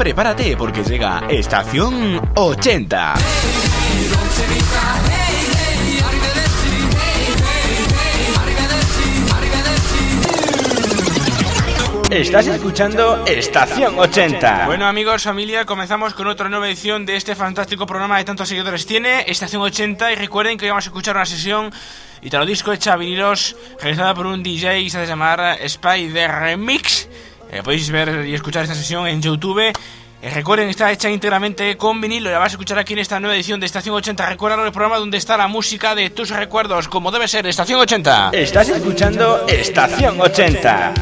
prepárate porque llega Estación 80. Estás escuchando Estación 80. Bueno amigos, familia, comenzamos con otra nueva edición de este fantástico programa de tantos seguidores tiene, Estación 80, y recuerden que hoy vamos a escuchar una sesión Italo Disco hecha a vinilos, realizada por un DJ que se hace llamar Spider Remix. Eh, podéis ver y escuchar esta sesión en YouTube. Eh, recuerden, está hecha íntegramente con vinilo. La vas a escuchar aquí en esta nueva edición de Estación 80. Recuerda el programa donde está la música de tus recuerdos, como debe ser, Estación 80. Estás escuchando Estación 80.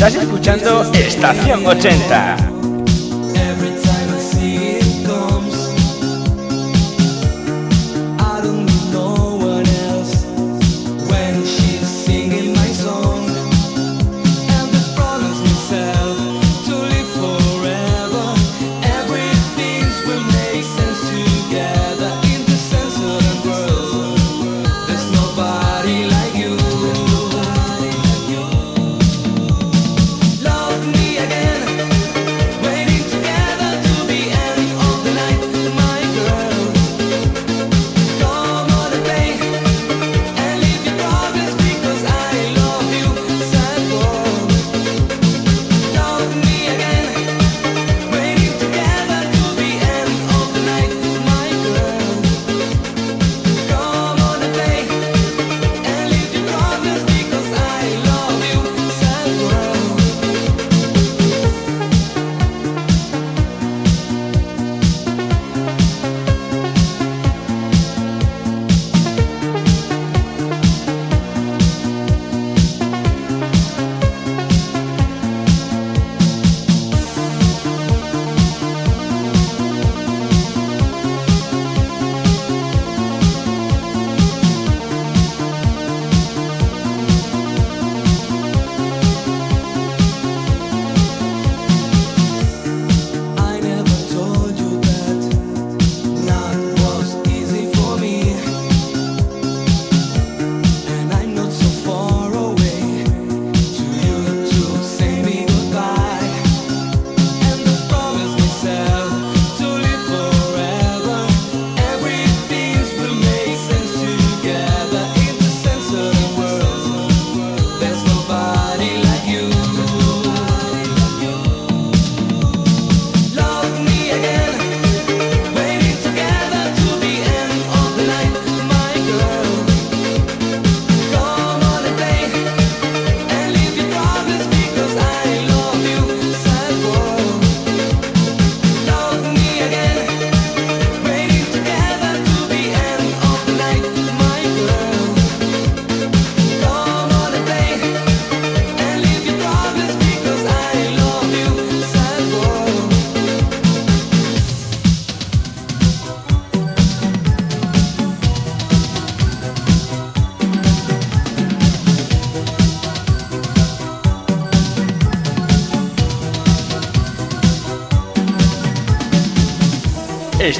Estás escuchando Estación 80.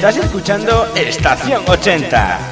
Estás escuchando Estación 80.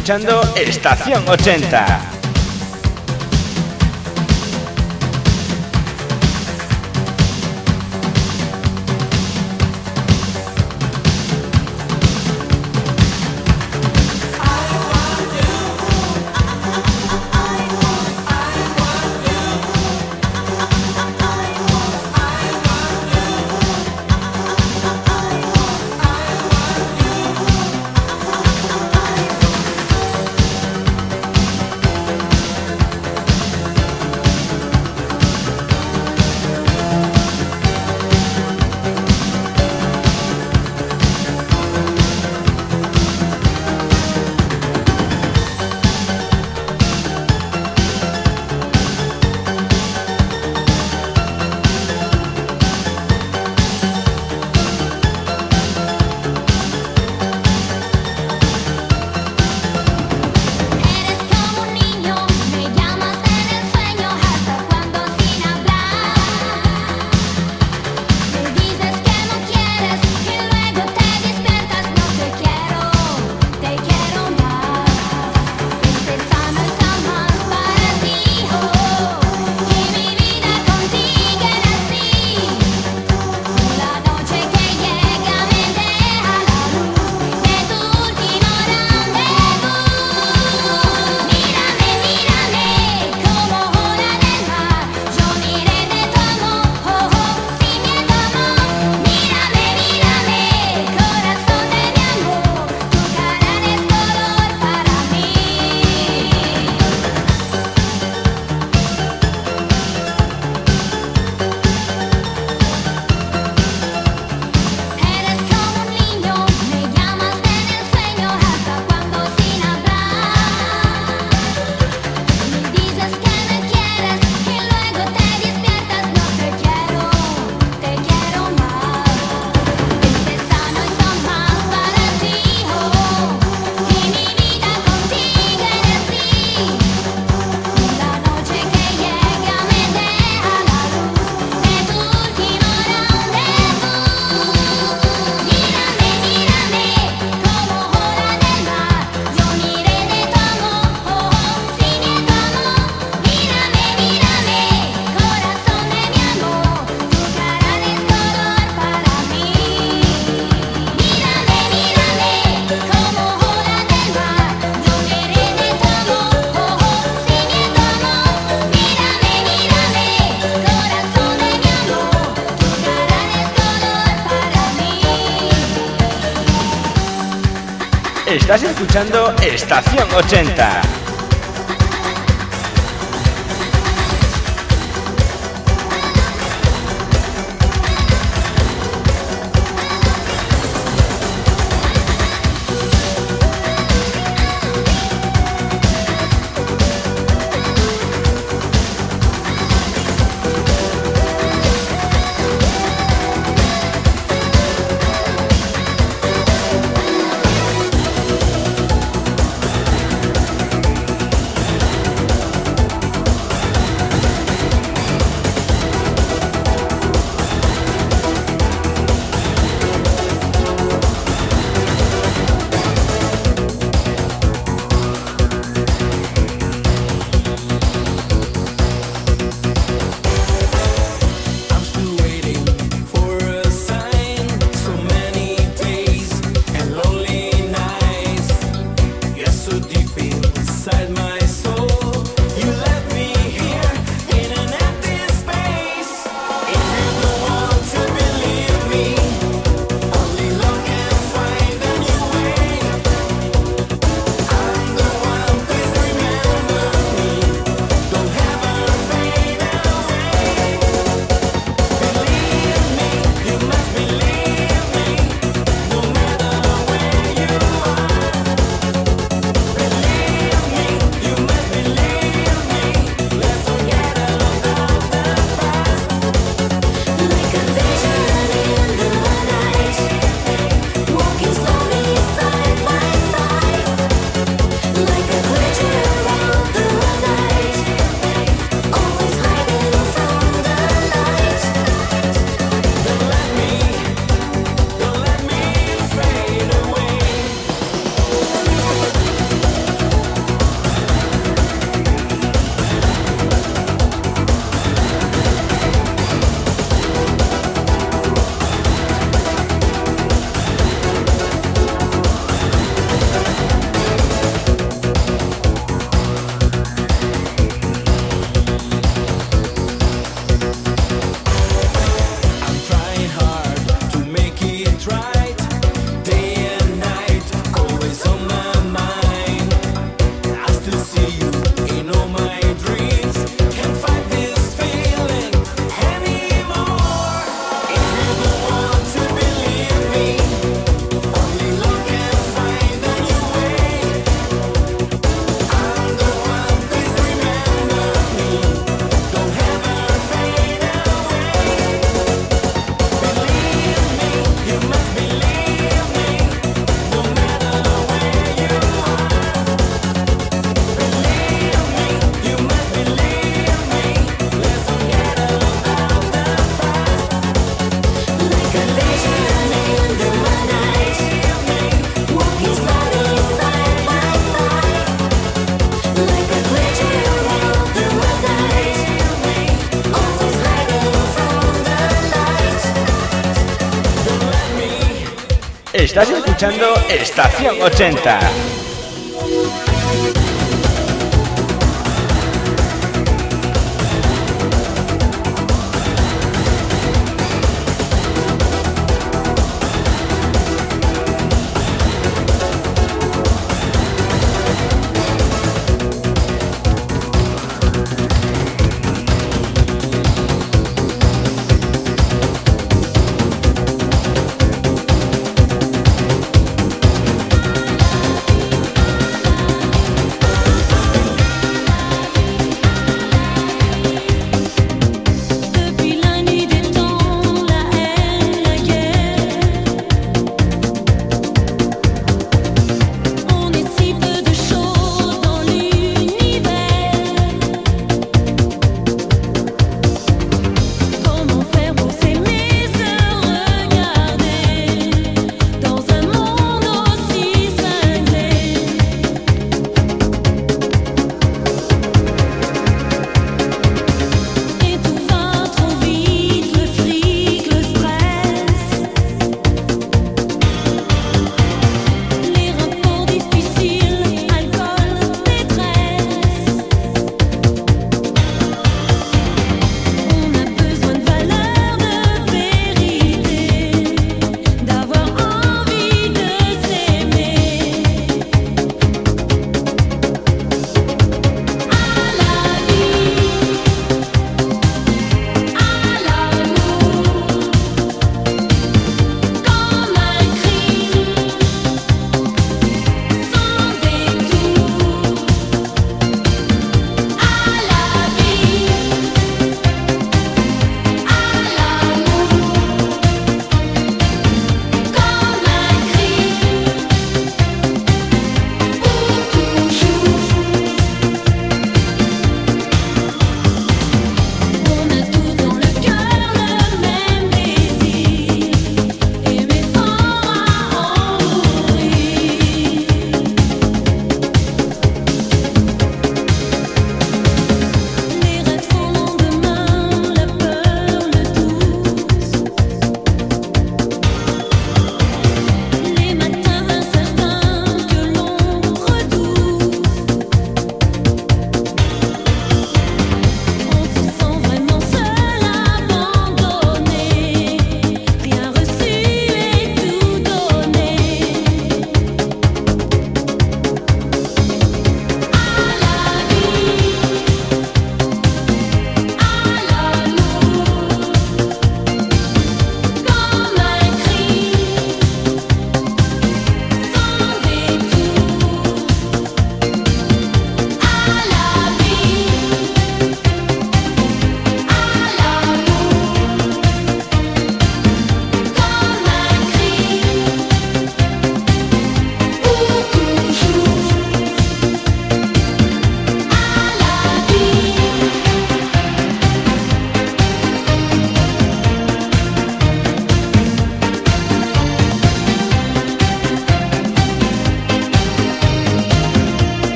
Escuchando Estación 80. Estás escuchando Estación 80. Estación 80.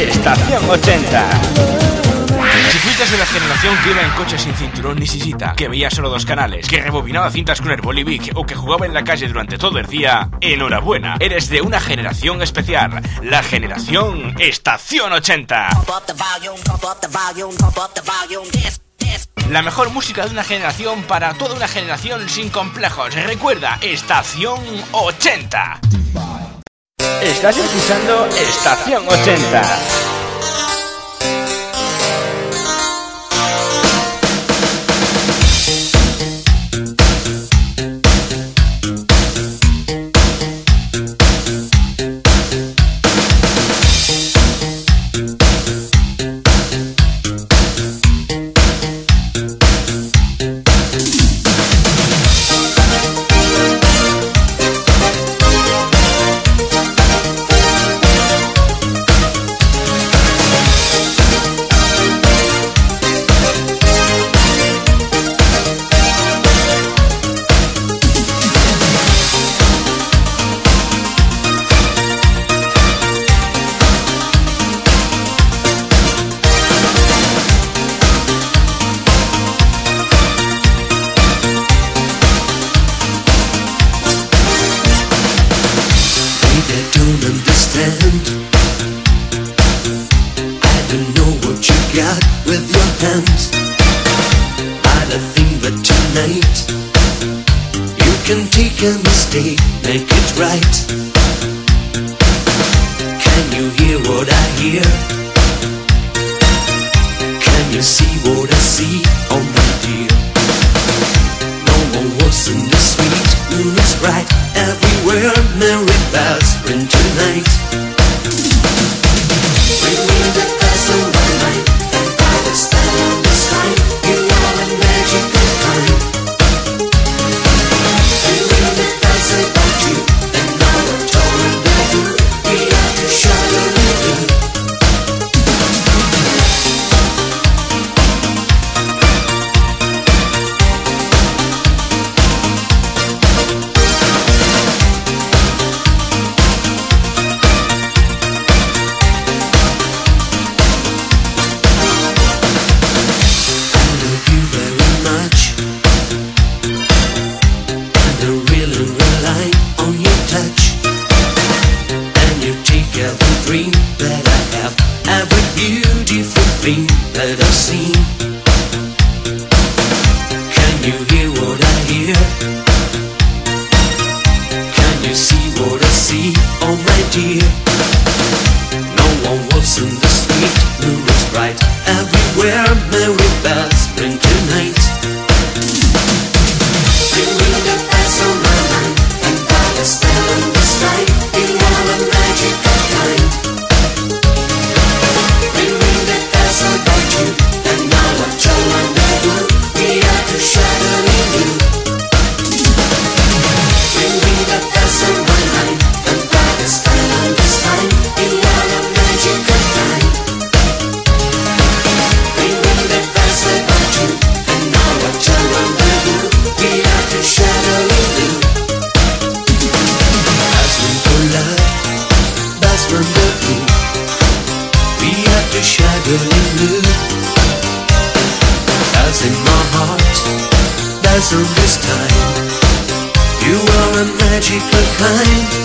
Estación 80. Si fuiste de la generación que iba en coche sin cinturón ni sisita, que veía solo dos canales, que rebobinaba cintas con el Bolivic o que jugaba en la calle durante todo el día, enhorabuena, eres de una generación especial, la generación Estación 80. La mejor música de una generación para toda una generación sin complejos. Recuerda, Estación 80. Estás escuchando Estación 80. magical kind.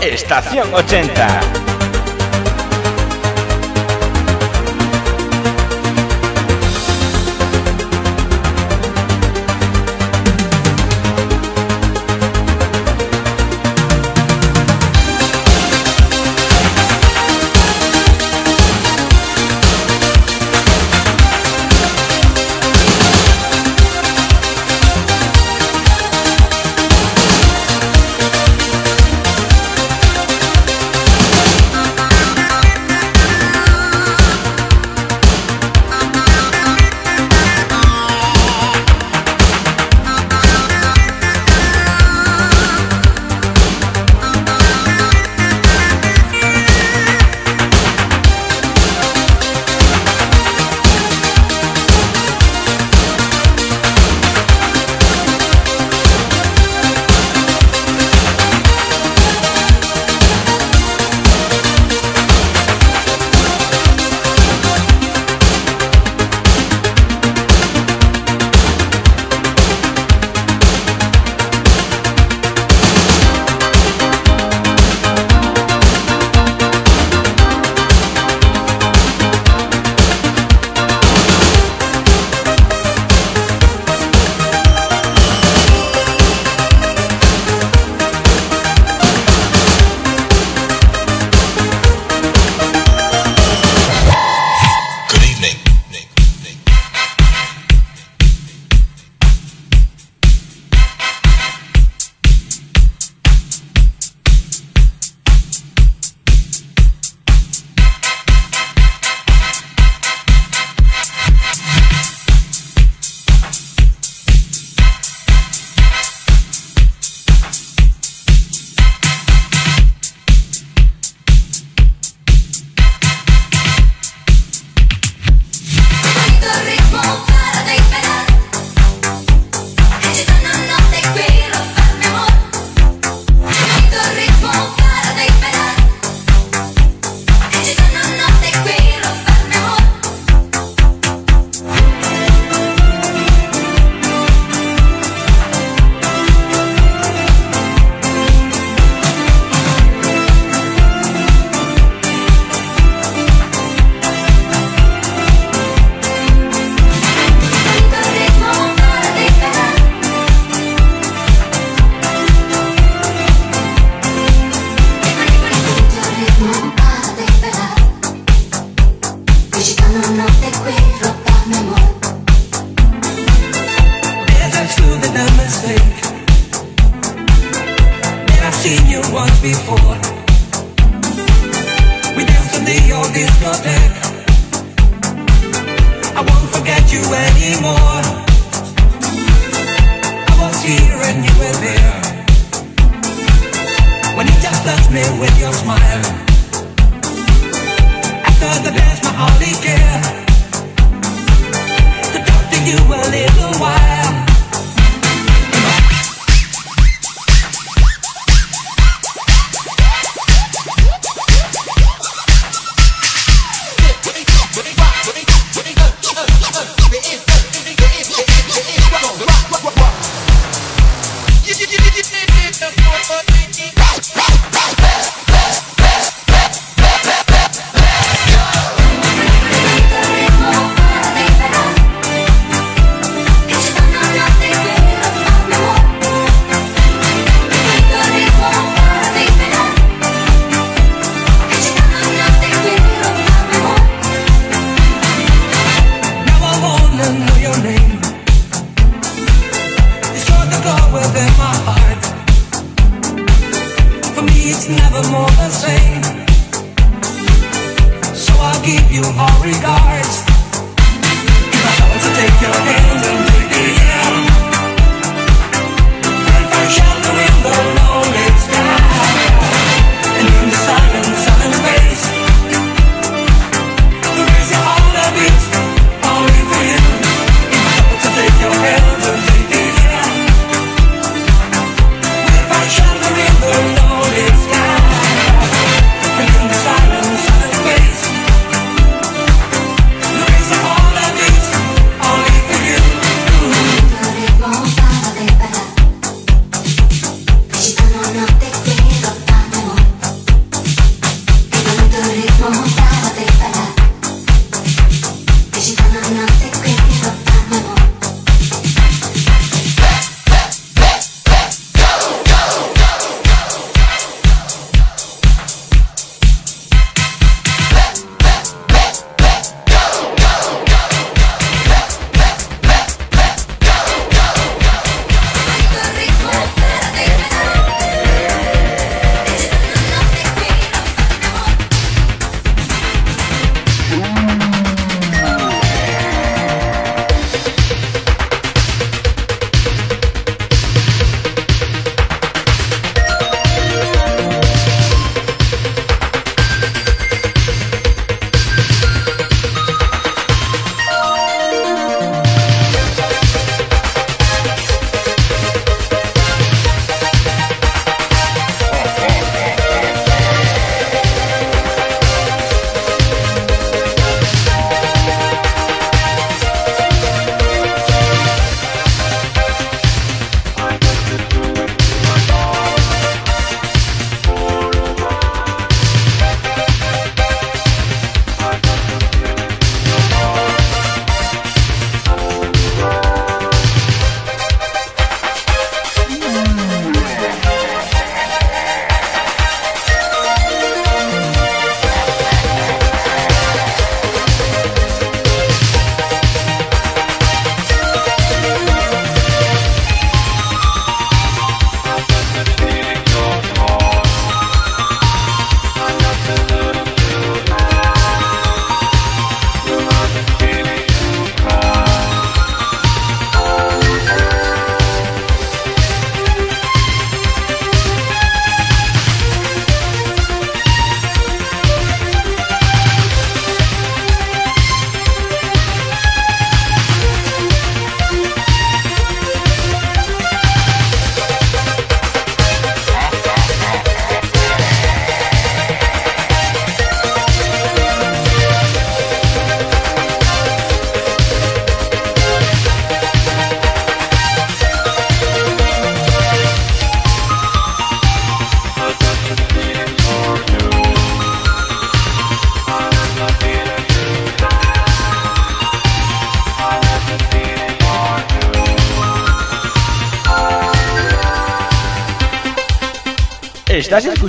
Estación 80.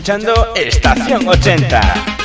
Escuchando Estación 80.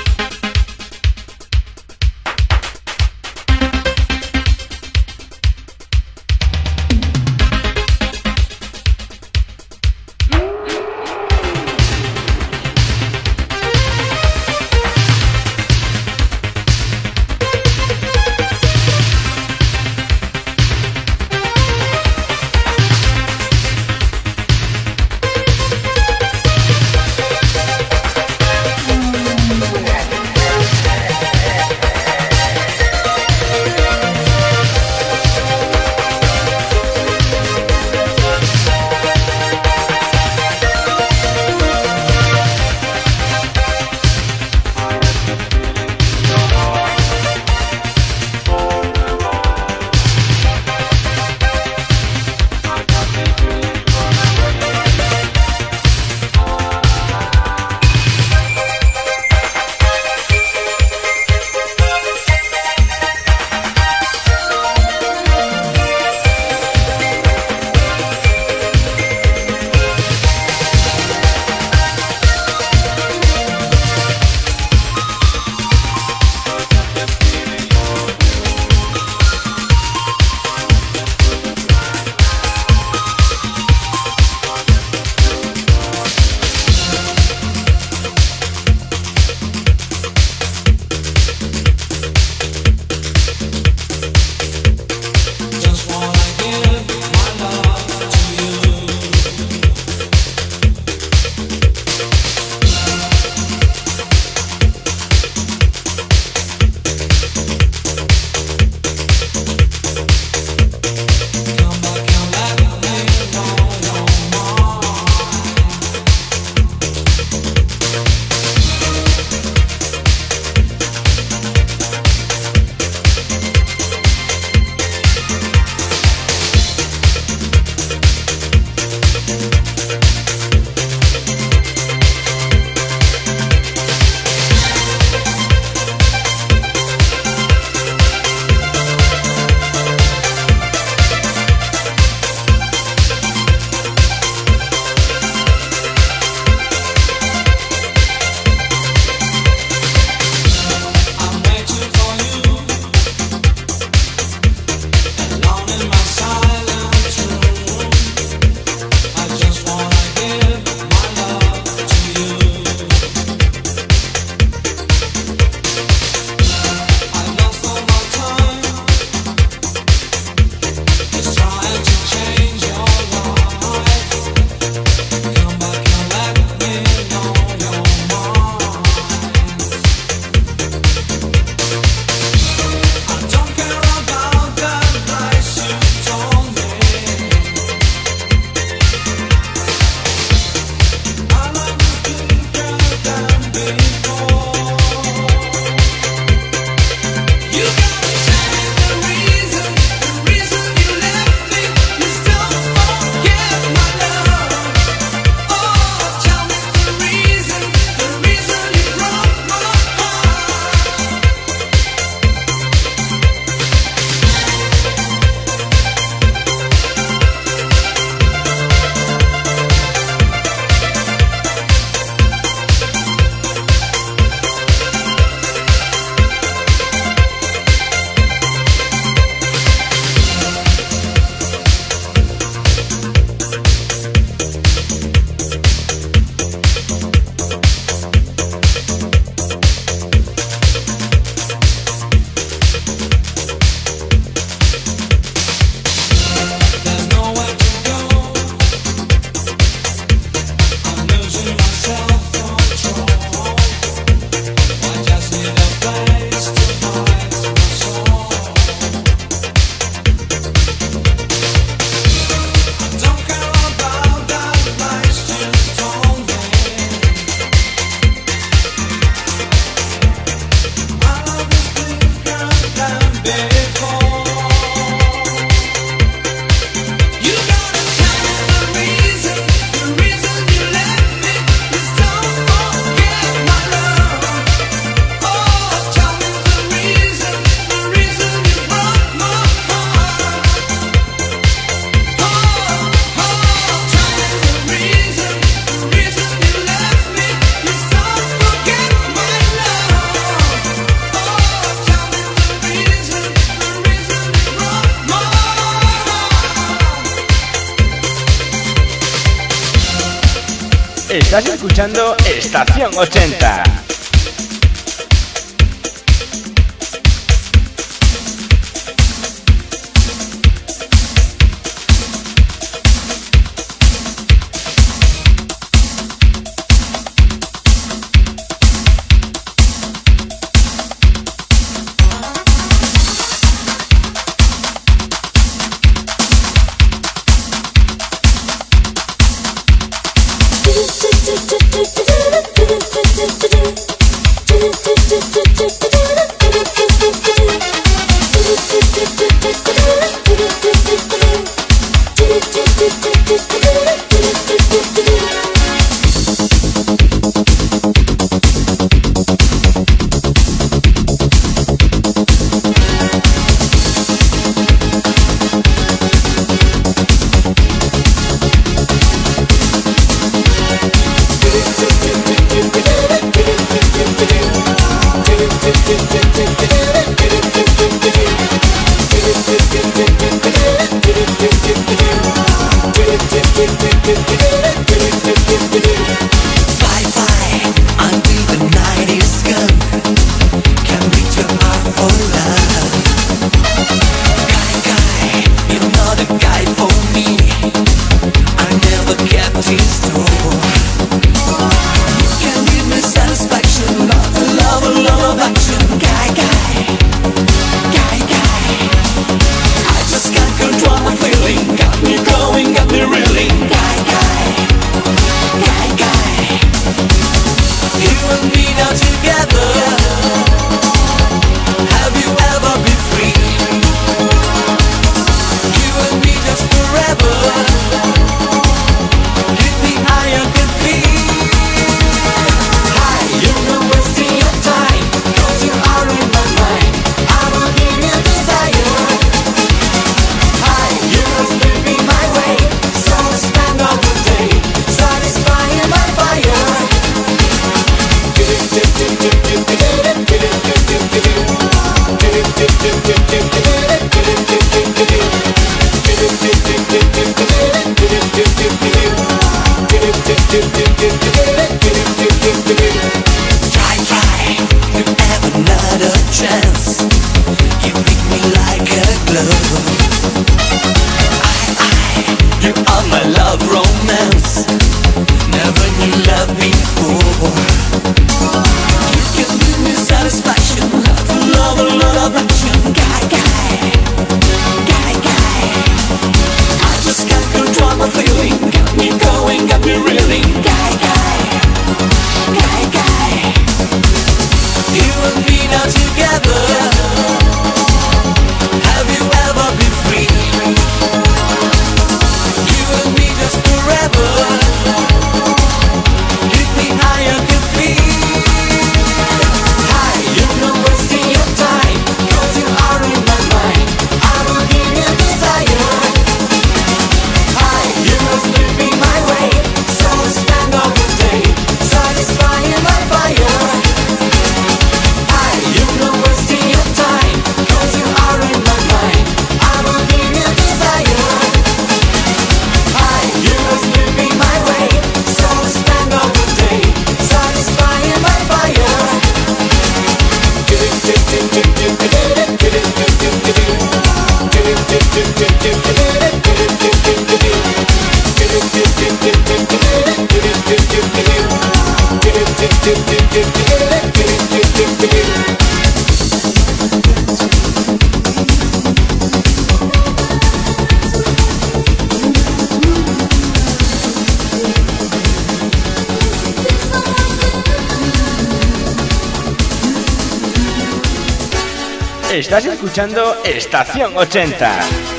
Estás escuchando Estación 80.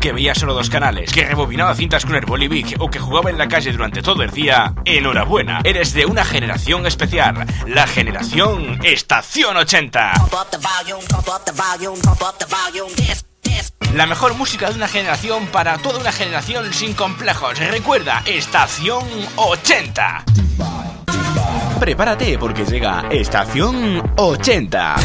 Que veía solo dos canales, que rebobinaba cintas con el Vic o que jugaba en la calle durante todo el día, enhorabuena, eres de una generación especial, la generación Estación 80. La mejor música de una generación para toda una generación sin complejos. Recuerda, Estación 80. Prepárate porque llega Estación 80.